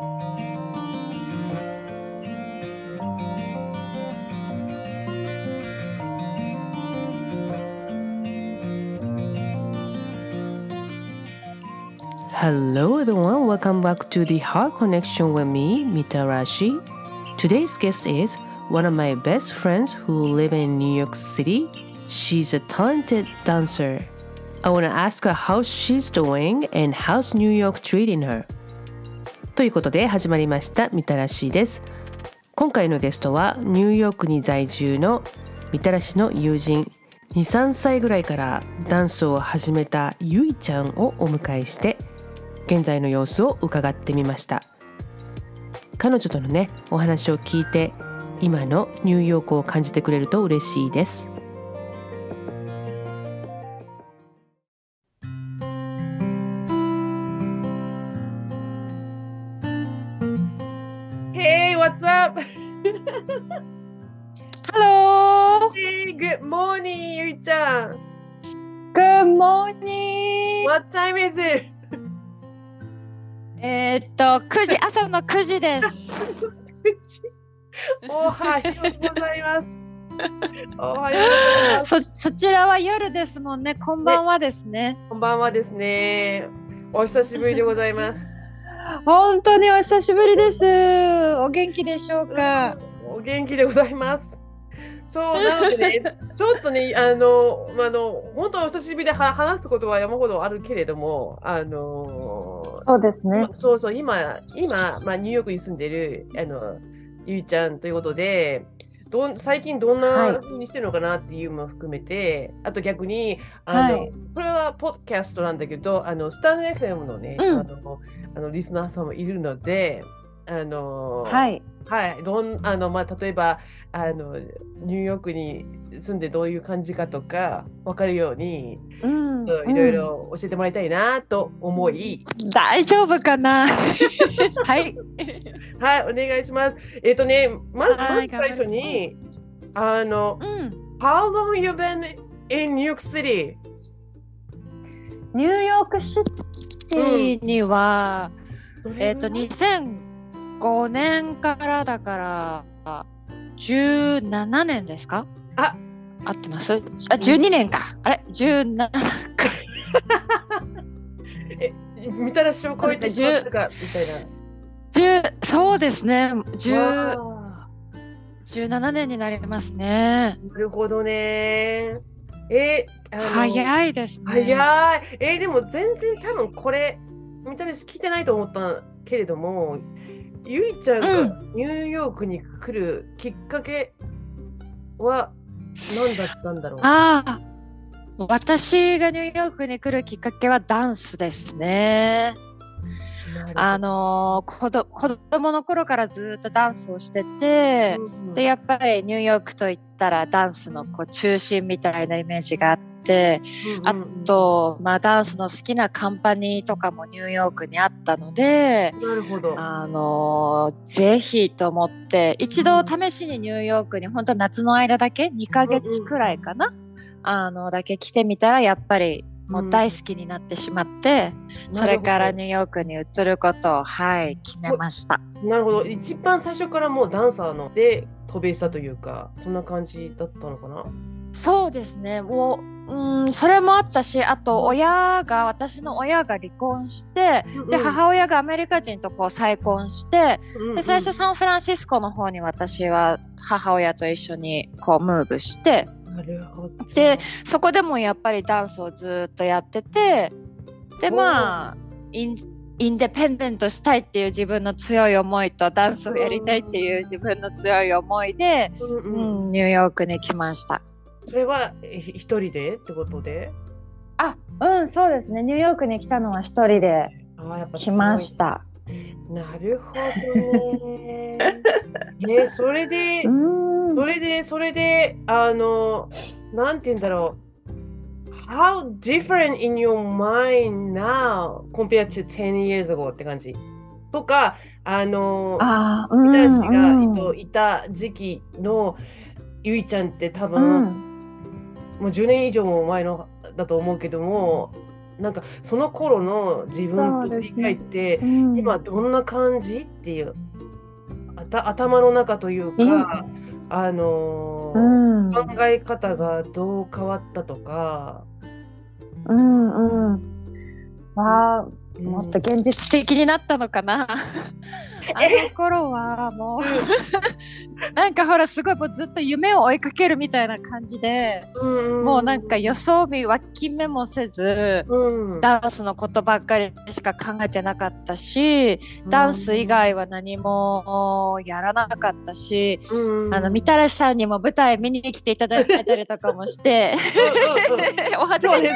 Hello everyone, welcome back to the Heart Connection with me, Mitarashi. Today's guest is one of my best friends who live in New York City. She's a talented dancer. I want to ask her how she's doing and how's New York treating her. ということで始まりましたみたらしです。今回のゲストはニューヨークに在住のみたらしの友人23歳ぐらいからダンスを始めたゆいちゃんをお迎えして現在の様子を伺ってみました彼女とのねお話を聞いて今のニューヨークを感じてくれると嬉しいです Is it? えーっと、9時、朝の9時です。おはようございます。おはようございます。そ、そちらは夜ですもんね。こんばんはですね。こんばんはですね。お久しぶりでございます。本当にお久しぶりです。お元気でしょうか？お元気でございます。そうなのでね、ちょっとね、あの、まああの、本当お久しぶりでは話すことは山ほどあるけれども、あの、そうですね。そうそう、今、今、まあ、ニューヨークに住んでる、あの、ゆいちゃんということで、どん最近どんな風にしてるのかなっていうのも含めて、あと逆に、あの、はいこれはポッドキャストなんだけど、あの、スタンド FM のね、うんあの、あのリスナーさんもいるので、あの、はい。はい、どんあのまあ例えばあのニューヨークに住んでどういう感じかとか分かるように、うん。いろいろ教えてもらいたいなと思い、大丈夫かな？はい。はい、お願いします。えっ、とね、まず最初に、あの、うん。How long you been in New York City? ニューヨークシティには、えーっと、に2005年からだから、17年ですか？あ合ってます？あ、12年か。あれ ?17 か。みたらしを超えてしまったかみたいな。10そうですね。10わ17年になりますね。ーなるほどね。え早いですね。早い。えーでも全然多分これ、みたらし聞いてないと思ったけれども、ゆいちゃんがうニューヨークに来るきっかけは何だったんだろう？ああ。私がニューヨークに来るきっかけはダンスですね。あのー、子ど子供の頃からずっとダンスをしてて、うんうんでやっぱりニューヨークといったらダンスのこう中心みたいなイメージがあって、あうんうんと、まあ、ダンスの好きなカンパニーとかもニューヨークにあったので、なるほど。あのーぜひと思って一度試しにニューヨークに本当夏の間だけ2ヶ月くらいかな、あのだけ来てみたらやっぱりもう大好きになってしまって、それからニューヨークに移ることをはい決めました。なるほど。一番最初からもうダンサーので渡米したというか、そんな感じだったのかな？そうですね。もううんそれもあったしあと親が私の親が離婚してで母親がアメリカ人とこう再婚してで最初サンフランシスコの方に私は母親と一緒にこうムーブしてなるほど。でそこでもやっぱりダンスをずっとやっててでまあインインデペンデントしたいっていう自分の強い思いとダンスをやりたいっていう自分の強い思いで、うんううんん、ニューヨークに来ました。それはえ一人でってことで？あうんそうですねニューヨークに来たのは一人で来ました。なるほどね。ねそれで、うんそれで、それで、あの、なんて言うんだろう。How different in your mind now compared to 10 years ago って感じ。とか、あの、あーみたらしが、うんえっといた時期のゆいちゃんって多う分、んもう10年以上も前のだと思うけども、なんかその頃の自分と振り返って、うん。今どんな感じっていうあた頭の中というか、うん。あのーうん。考え方がどう変わったとか、うんうん。わあうん。もっと現実的になったのかな。あの頃はもう なんかほらすごいもうずっと夢を追いかけるみたいな感じで、うんもうなんか予想日脇目もせずうん。ダンスのことばっかりしか考えてなかったしダンス以外は何もやらなかったし、うん。あのみたらしさんにも舞台見に来ていただいたりとかもして お恥ずかしい。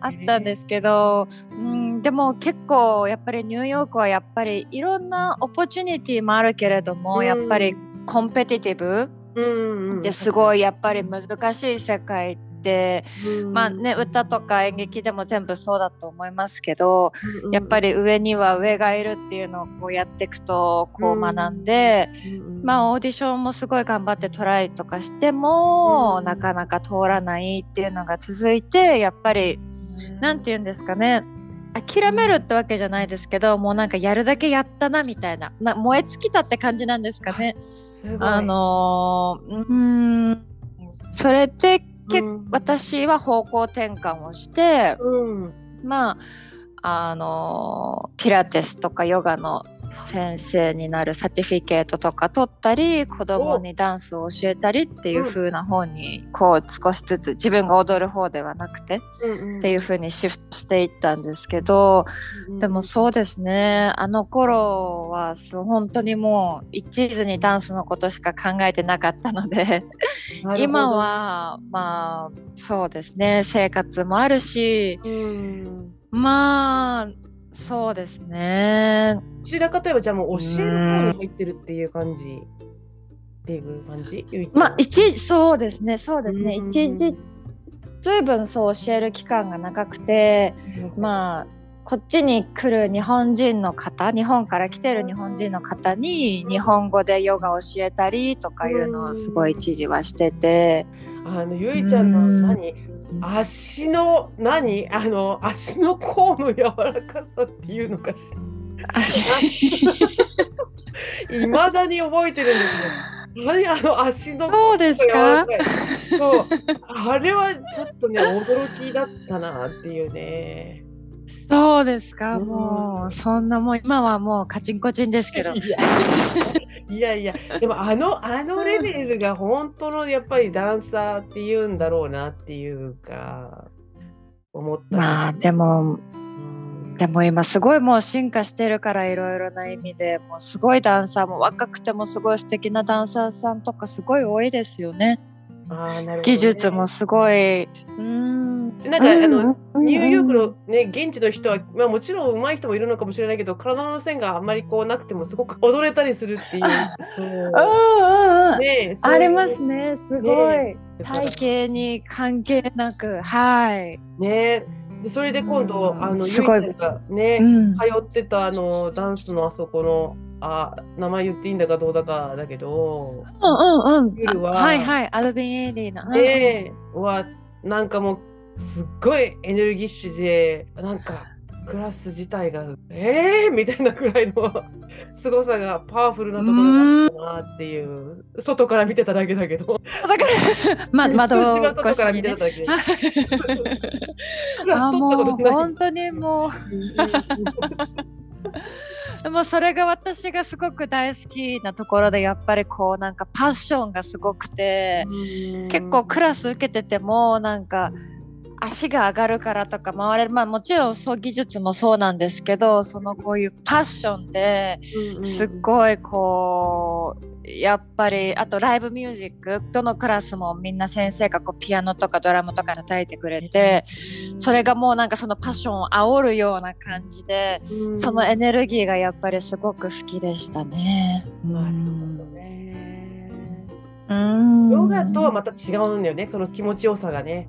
あったんですけど、うん、でも結構やっぱりニューヨークはやっぱりいろんなオポチュニティもあるけれども、うん。やっぱりコンペティティブですごいやっぱり難しい世界で、うん。まあね歌とか演劇でも全部そうだと思いますけど、うんやっぱり上には上がいるっていうのをこうやっていくとこう学んで、まあオーディションもすごい頑張ってトライとかしても、うん。なかなか通らないっていうのが続いてやっぱりなんて言うんですかね諦めるってわけじゃないですけどもうなんかやるだけやったなみたいな。な燃え尽きたって感じなんですかね。あのーうーんそれで結うん。私は方向転換をしてうん。まああのーピラティスとかヨガの先生になるサティフィケートとか取ったり子供にダンスを教えたりっていう風な方にこう少しずつ自分が踊る方ではなくてっていう風にシフトしていったんですけどでもそうですね。あの頃は本当にもう一途にダンスのことしか考えてなかったので今、はまあそうですね。生活もあるしうん。まあそうですね。どちらかといえばじゃあもう教える方に入ってるっていう感じっていう感じまあ一そうですね。そうですね。うん。一時ずいぶんそう教える期間が長くてまあこっちに来る日本人の方日本から来てる日本人の方に日本語でヨガを教えたりとかいうのをすごい一時はしてて。あのゆいちゃんのうん。何？足の何？あの足の甲の柔らかさっていうのかしら？いま だに覚えてるんですよ。何？あの足のそうですか？柔らかいそう。あれはちょっとね驚きだったなっていうねそうですか？うん。もうそんなもう今はもうカチンコチンですけど。いやいやでもあのあのレベルが本当のやっぱりダンサーっていうんだろうなっていうか思ったまあでもうん。でも今すごいもう進化してるからいろいろな意味でもうすごいダンサーも若くてもすごい素敵なダンサーさんとかすごい多いですよね。技術もすごい。うーん。なんかあのうんニューヨークのね現地の人は、まあ、もちろん上手い人もいるのかもしれないけど体の線があんまりこうなくてもすごく踊れたりするっていうそう うんうんうん。ねそういうありますね。すごい。ね体型に関係なく、はい。ねでそれで今度、うんあのすごいゆいちゃんがね、うん。通ってたあのダンスのあそこのあ名前言っていいんだかどうだかだけど、うんうんうん。夜はあはいはい。アルビン・エイリーの。うんねはなんかもうすっごいエネルギッシュでなんかクラス自体がえーみたいなくらいの凄さがパワフルなところがあったなっていう外から見てただけだけどだから、ま、窓私は越外から見てた。だけ あもう本当にもう でもそれが私がすごく大好きなところでやっぱりこうなんかパッションがすごくて結構クラス受けててもなんか足が上がるからとか回れる。まあもちろんそう技術もそうなんですけどそのこういうパッションですっごいこうやっぱりあとライブミュージックどのクラスもみんな先生がこうピアノとかドラムとか叩いてくれてそれがもうなんかそのパッションを煽るような感じでそのエネルギーがやっぱりすごく好きでしたね。なるほどね。うん。ヨガとはまた違うんだよね。その気持ちよさがね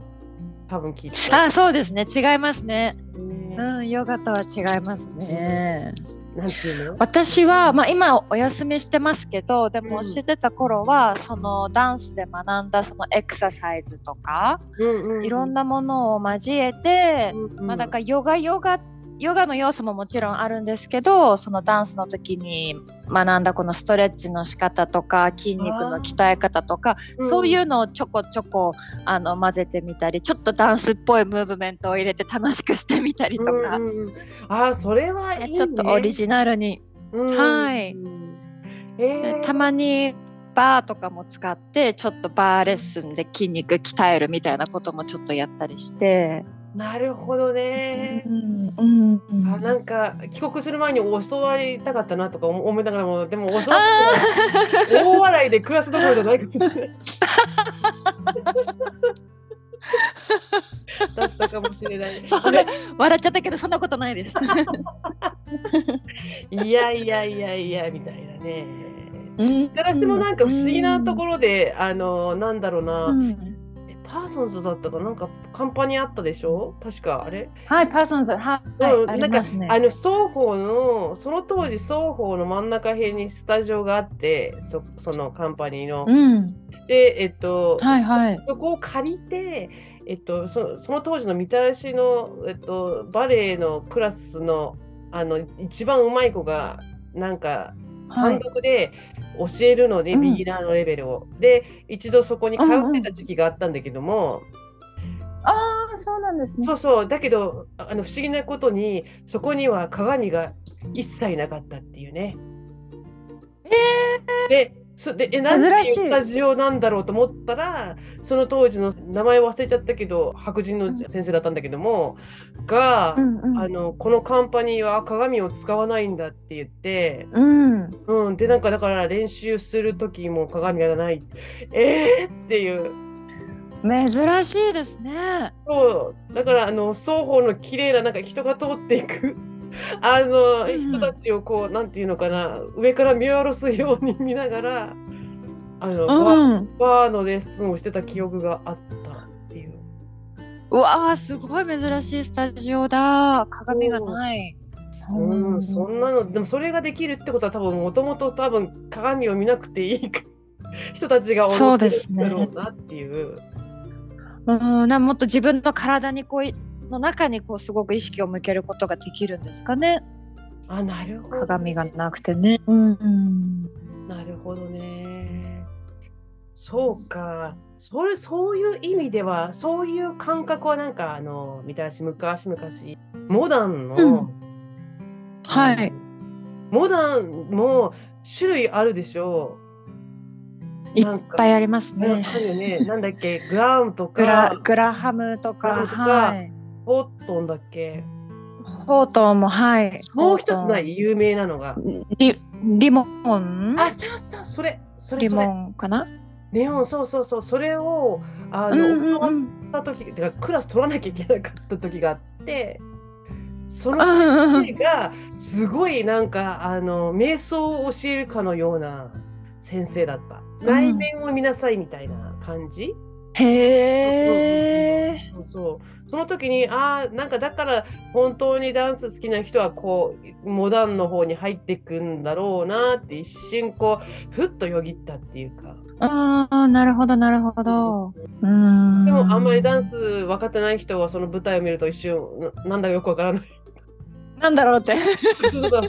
多分きっとあそうですね。違いますね。ね。うんヨガとは違いますね。なんていうの？私は、まあ、今お休みしてますけどでもうん。教えてた頃は、そのダンスで学んだそのエクササイズとか、うんうんいろんなものを交えて、うんうん。まあ、だからヨガヨガヨガの要素ももちろんあるんですけどそのダンスの時に学んだこのストレッチの仕方とか筋肉の鍛え方とか、うんそういうのをちょこちょこあの混ぜてみたりちょっとダンスっぽいムーブメントを入れて楽しくしてみたりとか、うんあーそれはいい、ね、ちょっとオリジナルに、うんはい。えー、たまにバーとかも使ってちょっとバーレッスンで筋肉鍛えるみたいなこともちょっとやったりして。なるほどねう。んうんうんあなんか帰国する前に教わりたかったなとか思思いながらもでも教わっても大笑いで暮らすどころじゃないかもしれない。だったかもしれない。そんな笑っちゃったけどそんなことないです。いやいやいやいやみたいなね。うん私もなんか不思議なところで、あのなんだろうな、うんえパーソンズだったかなんかカンパニーあったでしょ？確かあれ？はい、パーソンズ、はい、うんありますね。あのソーホーのその当時ソーホーの真ん中辺にスタジオがあってそそのカンパニーの。うん、でえっと、はいはい。そこを借りて、えっと、そその当時のみたらしの、えっと、バレエのクラスのあの一番うまい子がなんか単はい。独で教えるので、うんビギナーのレベルを。で一度そこに通ってた時期があったんだけども、ああ、そうなんですね。そうそうだけどあの不思議なことにそこには鏡が一切なかったっていうね。でそでえなんていうスタジオなんだろうと思ったらその当時の名前忘れちゃったけど白人の先生だったんだけども、が、うんうん。あのこのカンパニーは鏡を使わないんだって言って、うん。うん、でなんかだから練習する時も鏡がない。えー？っていう。珍しいですね。そう。だからあの双方の綺麗ななんか人が通っていくあの、うん人たちをこうなんていうのかな上から見下ろすように見ながらあの、うん。バーのレッスンをしてた記憶があったっていう。うわあ、すごい珍しいスタジオだ。鏡がない。うん、そんなのでもそれができるってことは多分もともと多分鏡を見なくていい人たちが踊ってるんだろうなっていう。うん、なんかもっと自分の体にこういの中にこうすごく意識を向けることができるんですかね。あなるほど、鏡がなくてね。うん、うん。なるほどね。そうか。それそういう意味ではそういう感覚はなんかあのみたらし昔々モダンの、うんはいモダンも種類あるでしょいっぱいありますう。ねね。なんだっけグラウンとかグラハムとか、グラハムとかはい。ホットンだっけ？ホートンもはい。もう一つない？有名なのが。リリモン？あ、そうそう、それ、それ、リモ。ンかな？レオン、そうそうそう、それを、あの、うんうんった時、てかクラス取らなきゃいけなかった時があって、そのうん先生が、すごいなんか、あの、瞑想を教えるかのような先生だった。内面を見なさいみたいな感じ、へえ。そうそうその時にああなんかだから本当にダンス好きな人はこうモダンの方に入っていくんだろうなって一瞬こうふっとよぎったっていうかああ、なるほど、なるほど。うん。でもあんまりダンス分かってない人はその舞台を見ると一瞬ななんだかよくわからないなんだろうって。ちょっと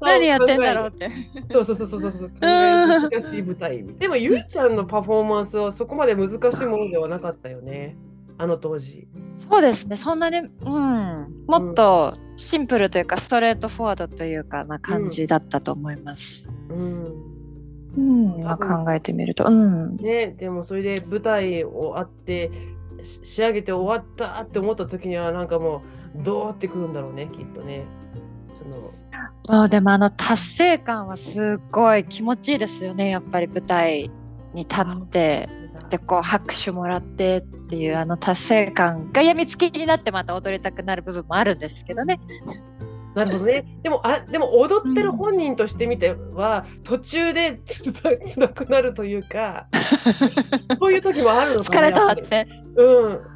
何やってんだろうって。そうそうそうそうそう。難しい舞台。でもゆいちゃんのパフォーマンスはそこまで難しいものではなかったよね。あの当時。そうですね、そんなに、うん、もっとシンプルというか、ストレートフォワードというかな感じだったと思います。うん。うん、今考えてみると。うん。ね、でもそれで舞台をあってし仕上げて終わったって思った時にはなんかもうどうってくるんだろうねきっとね。そのあでもあの達成感はすっごい気持ちいいですよね、やっぱり舞台に立って。でこう拍手もらってっていうあの達成感がやみつきになってまた踊りたくなる部分もあるんですけどね。なるほどね。でもあでも踊ってる本人としてみては、途中でちょっと辛くなるというか そういう時もあるのかな疲れたって。うん。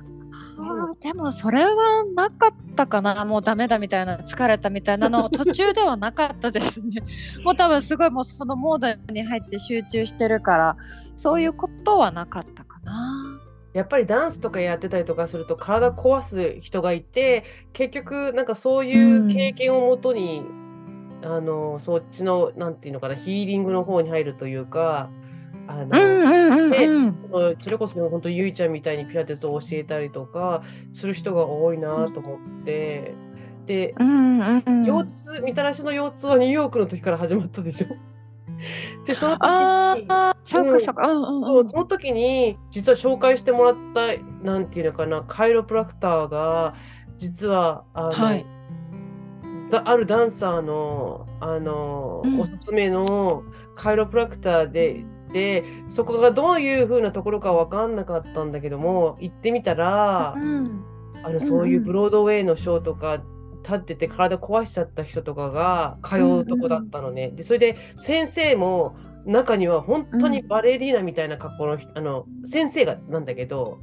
ーでもそれはなかったかな。もうダメだみたいな疲れたみたいなのは途中ではなかったですね。もう多分すごいもうそのモードに入って集中してるからそういうことはなかったかな。やっぱりダンスとかやってたりとかすると体壊す人がいて結局なんかそういう経験をもとに、あのそっちのなんていうのかなヒーリングの方に入るというかあの、うんうんそのそれこそ本当ゆいちゃんみたいにピラティスを教えたりとかする人が多いなと思って。でうんうんうん。腰痛みたらしの腰痛はニューヨークの時から始まったでしょ。でその時にああそっかそっか。うんうんそううんその時に実は紹介してもらったなんていうのかなカイロプラクターが実はあの、はい。だあるダンサーのあの、うん。おすすめのカイロプラクターででそこがどういう風なところか分かんなかったんだけども行ってみたら、うんあのそういうブロードウェイのショーとか立ってて体壊しちゃった人とかが通うとこだったのね。でそれで先生も中には本当にバレリーナみたいな格好の人、あの先生がなんだけど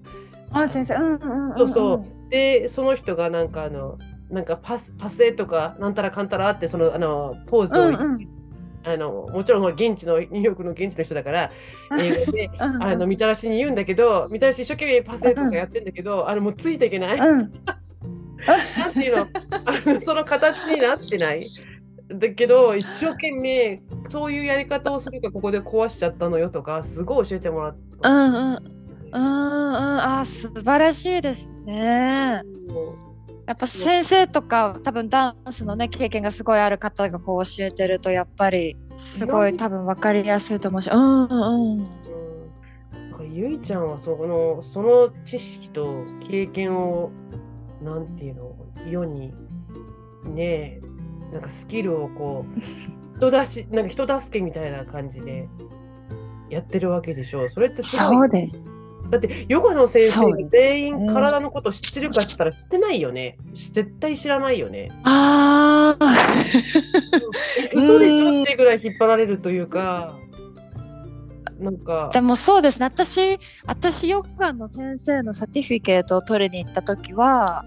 あ先生。うんうんうんそうそう。でその人がなんかあのなんかパスパスエとかなんたらかんたらってそのあのポーズを、うんうんあのもちろん現地のニューヨークの現地の人だから英語で うんうんあのみたらしに言うんだけどみたらし一生懸命パスエとかやってんだけど、あのもうついていけない。うん なんていうの？あのその形になってない。だけど一生懸命そういうやり方をするからここで壊しちゃったのよとかすごい教えてもらっうた。んうんうんうんあー素晴らしいですね。やっぱ先生とか多分ダンスのね経験がすごいある方がこう教えてるとやっぱりすごい多分分かりやすいと思うしうんうん。ゆいちゃんはそのその知識と経験をなんていうの世にねえなんかスキルをこう人出しなんか人助けみたいな感じでやってるわけでしょ。それってすごいそうですだってヨガの先生が全員体のこと知ってるかって言ったら知ってないよね。絶対知らないよね。ああ嘘でしょってぐらい引っ張られるというか、なんか、でもそうですね。私私ヨガの先生のサティフィケートを取りに行った時は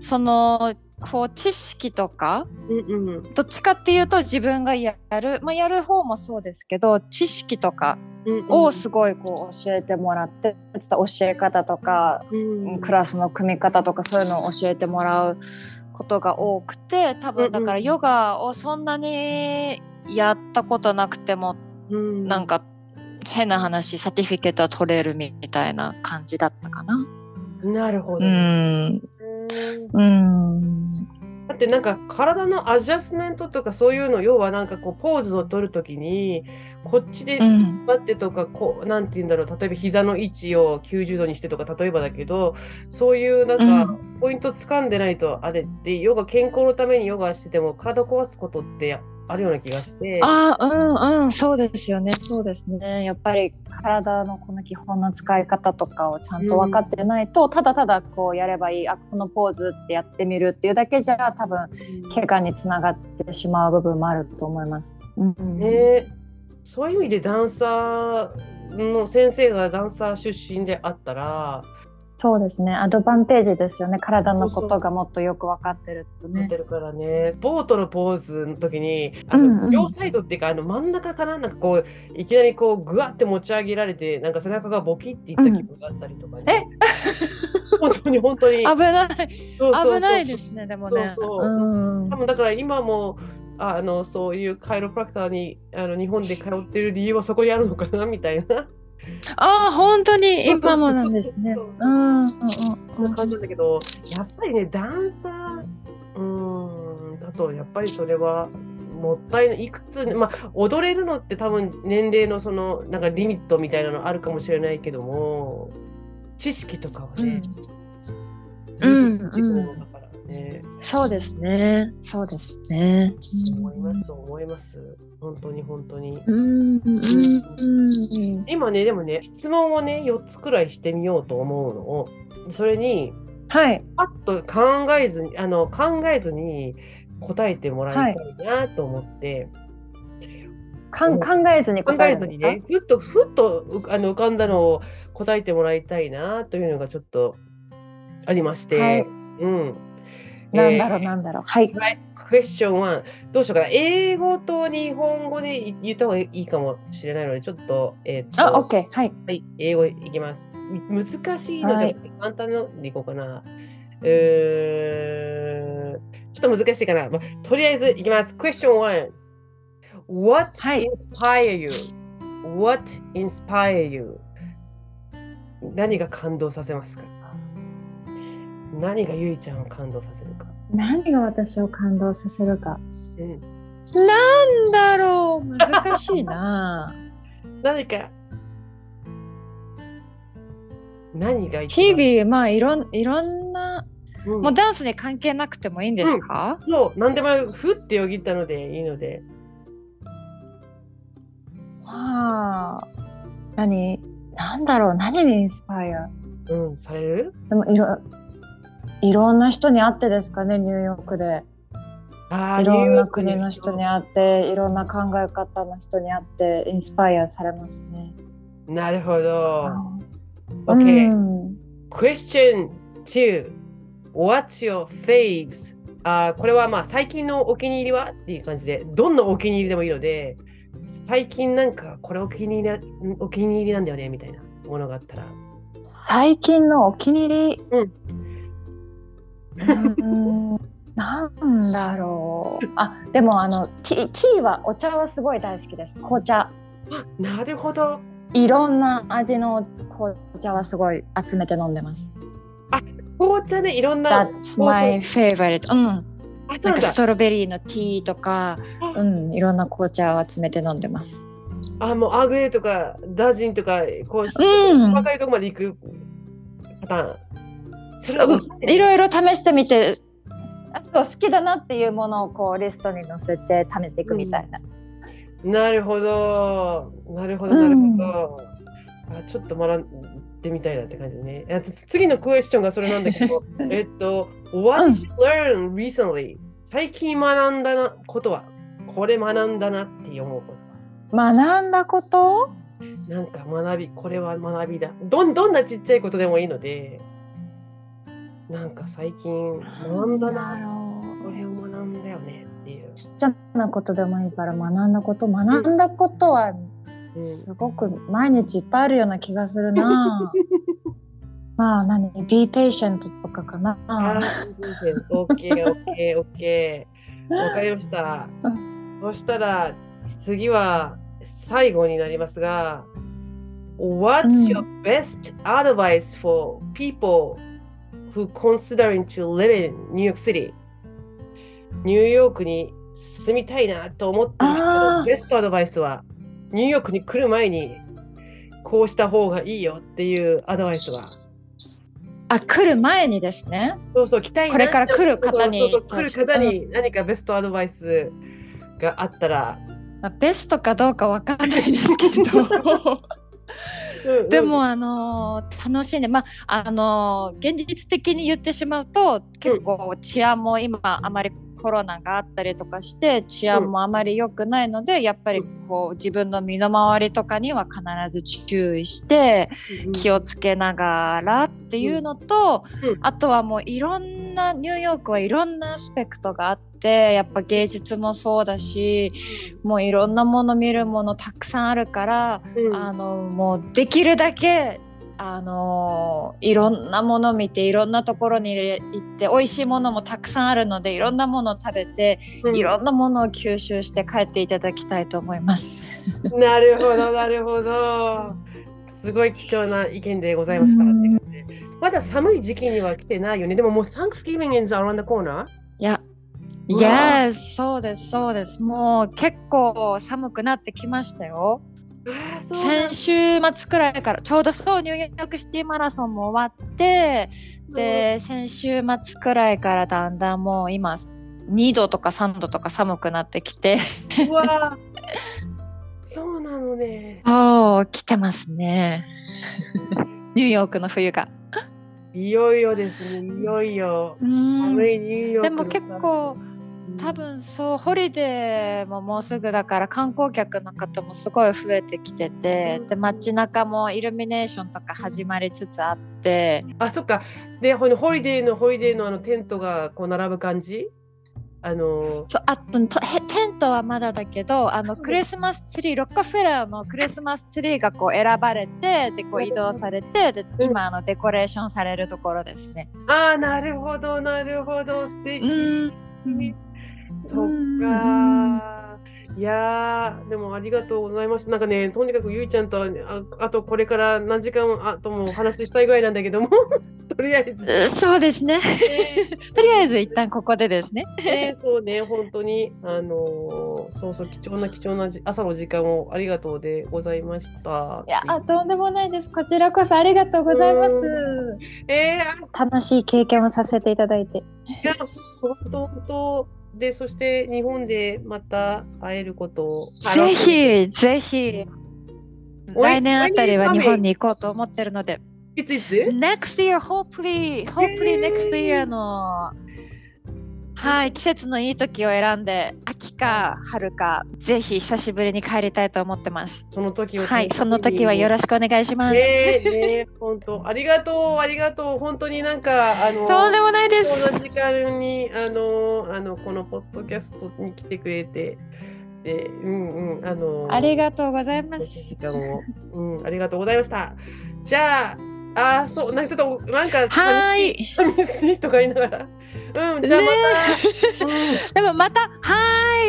そのこう知識とかうんうん。どっちかっていうと自分がやる、まあ、やる方もそうですけど知識とかうんうん。をすごいこう教えてもらってちょっと教え方とかうん。クラスの組み方とかそういうのを教えてもらうことが多くて多分だからヨガをそんなにやったことなくてもうん。なんか変な話サティフィケートは取れるみたいな感じだったかな。なるほど。うね。んうん。うんだってなんか体のアジャスメントとかそういうの要はなんかこうポーズを取るときにこっちでうん。待ってとかこうなんて言うんだろう例えば膝の位置を90度にしてとか例えばだけどそういうなんかうポイント掴んでないとあれってヨガ健康のためにヨガしてても体壊すことってあるような気がして。あうんうんそうですよね。そうですね。やっぱり体のこの基本の使い方とかをちゃんと分かってないと、ただただこうやればいい。あこのポーズってやってみるっていうだけじゃ多分怪我につながってしまう部分もあると思います。うん。ね。そういう意味でダンサーの先生がダンサー出身であったらそうですね。アドバンテージですよね。体のことがもっとよく分かってるとね。見て。るからね、ボートのポーズの時に、あの、うんうん。両サイドっていうか、あの真ん中からなんかこう、いきなりこう、ぐわって持ち上げられて、なんか背中がボキっていった気分があったりとかね。本当に本当に。危ない。危ないですねでもね。そうそう。うん。多分だから今も、あのそういうカイロプラクターにあの日本で通ってる理由はそこにあるのかなみたいなああ本当に今もなんですね。そうんうんうん。そんな感じなんだけどやっぱりねダンサーうーんだとやっぱりそれはもったいない。いくつまあ踊れるのって多分年齢のそのなんかリミットみたいなのあるかもしれないけども知識とかはね、うん自分のね、そうですね。そうですね。思います思います本当に本当に。うんうんうん今ねでもね質問をね4つくらいしてみようと思うのをそれにはい。パッと考えずにあの考えずに答えてもらいたいなと思って、かん考えずに考答ええずにねふっとふっとうあの浮かんだのを答えてもらいたいなというのがちょっとありまして、はいうん。なんだろうなんだろう。はい。はい、クエスチョン1、どうしようかな。英語と日本語で言った方がいいかもしれないので、ちょっと、えっと、あ、オッケー。はい。はい、英語いきます。む難しいのじゃはないくて、簡単なのでいこうかな。えー、ちょっと難しいかな。まあとりあえずいきます。クエスチョン1。What はい inspire you? What inspire you? 何が感動させますか？何がゆいちゃんを感動させるか、何が私を感動させるか。うん、なんだろう。難しいな。何か。何が日々、まあいろんいろんな、うん。もうダンスに関係なくてもいいんですか、そう、何でもふってよぎったのでいいので。まあ、何？なんだろう。何にインスパイア？うん、される？でもいろいろんな人に会ってですかねニューヨークであーいろんな国の人に会っていろんな考え方の人に会ってインスパイアされますね。なるほど。う OK。ん Question 2. What's your faves? あーこれはまあ最近のお気に入りはっていう感じで、どんなお気に入りでもいいので、最近なんかこれお気に入りなお気に入りなんだよねみたいなものがあったら。最近のお気に入り、うんうんなんだろうあでもあのティーティーはお茶はすごい大好きです紅茶あなるほど。いろんな味の紅茶はすごい集めて飲んでます。紅茶でいろんな。That's my favorite. うん。あ、なそうんだかス。トロベリーのティーとか、あうん、いろんな紅茶を集めて飲んでます。あ、もうアーグレイとかダージンとか、こう、うん細かいとこまで行くパターン。いろいろ試してみて、あそう好きだなっていうものをこうリストに載せて試していくみたいな。なるほど。なるほど、なるほど。あちょっと学んでみたいなって感じね。次のクエスチョンがそれなんだけど、えっと、What did you learn recently? 最近学んだなことは、これ学んだなって思うこと学んだこと？は。なんか学び、これは学びだ。どんどんなちっちゃいことでもいいので、なんか最近学んだな、これを学んだよねっていう。ちっちゃなことでもいいから学んだこと学んだことはうんすごく毎日いっぱいあるような気がするな。まあ何？be patient とかかな。あー、いいですねオッケー、オッケー、オッケー。わかりました。そしたら、次は最後になりますが、What's うん your best advice for people who considering to live in New York City? ニューヨークに住みたいなと思ってるベストアドバイスは、ニューヨークに来る前にこうした方がいいよっていうアドバイスは。あ来る前にですね。そうそう、来たいなこれから来る方に来る方に何かベストアドバイスがあったら。まあ、ベストかどうかわかんないですけど。でもあのー楽しんでまああのー現実的に言ってしまうと結構治安も今あまりコロナがあったりとかして治安もあまり良くないのでやっぱりこう自分の身の回りとかには必ず注意して気をつけながらっていうのと、うん。あとはもういろんなニューヨークはいろんなアスペクトがあってやっぱ芸術もそうだしもういろんなもの見るものたくさんあるから。うんあのもうできるだけあのいろんなもの見ていろんなところに行って美味しいものもたくさんあるのでいろんなものを食べて、うんいろんなものを吸収して帰っていただきたいと思います。なるほど、なるほど。すごい貴重な意見でございましたって感じで。まだ寒い時期には来てないよね。でももう Thanksgiving is around the corner？いやうわ Yes. そうですそうです。もう結構寒くなってきましたよ。先週末くらいからちょうどそうニューヨークシティマラソンも終わってで先週末くらいからだんだんもう今2度とか3度とか寒くなってきて。うわ。そうなのね。そう来てますね。ニューヨークの冬が。いよいよですね。いよいよ。寒うん。いニューヨークのでも結構多分そうホリデーももうすぐだから観光客の方もすごい増えてきてて、うんで街中もイルミネーションとか始まりつつあってあ、そっか。で、ホリデーのホリデーのあのテントがこう並ぶ感じ？あのそうあととへテントはまだだけどあのクリスマスツリーロッカフェラーのクリスマスツリーがこう選ばれてでこう移動されてで今あのデコレーションされるところですね。ああ、なるほど、なるほど。素敵。うんそっか。いやー、でもありがとうございました。なんかね、とにかくゆいちゃんとああとこれから何時間あともお話ししたいぐらいなんだけども、とりあえず。そうですね。ねとりあえず一旦ここでですね。ね、そうね、本当に、あのーそうそう、貴重な貴重なじ朝の時間をありがとうでございました。いやとんでもないです。こちらこそありがとうございます。えー、あ楽しい経験をさせていただいて。いや、本当、本当。で、そして日本でまた会えることを。ぜひぜひ来年あたりは日本に行こうと思ってるので。いついつ？Next year, hopefully, hopefully next year の、はい、季節のいい時を選んで、秋か春か、ぜひ久しぶりに帰りたいと思ってます。その時を。はい、その時はよろしくお願いします。ねえ、ねえ、本当、ありがとう、ありがとう、本当になんか、あの。とんでもないでそんなす。時間に、あの、あの、このポッドキャストに来てくれて。で、うんうん、あの。ありがとうございま時す。間を、うん、ありがとうございました。じゃあ、あー、そう、なんかちょっと、なんか。はーい。寂しいとか言いながら。うん、じゃあまた。うんでもまた、は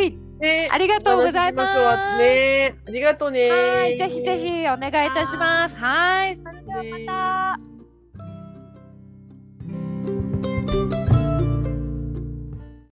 ーい。ねありがとうございます。ねありがとうね。はい、ぜひぜひお願いいたします。はい、それではまた。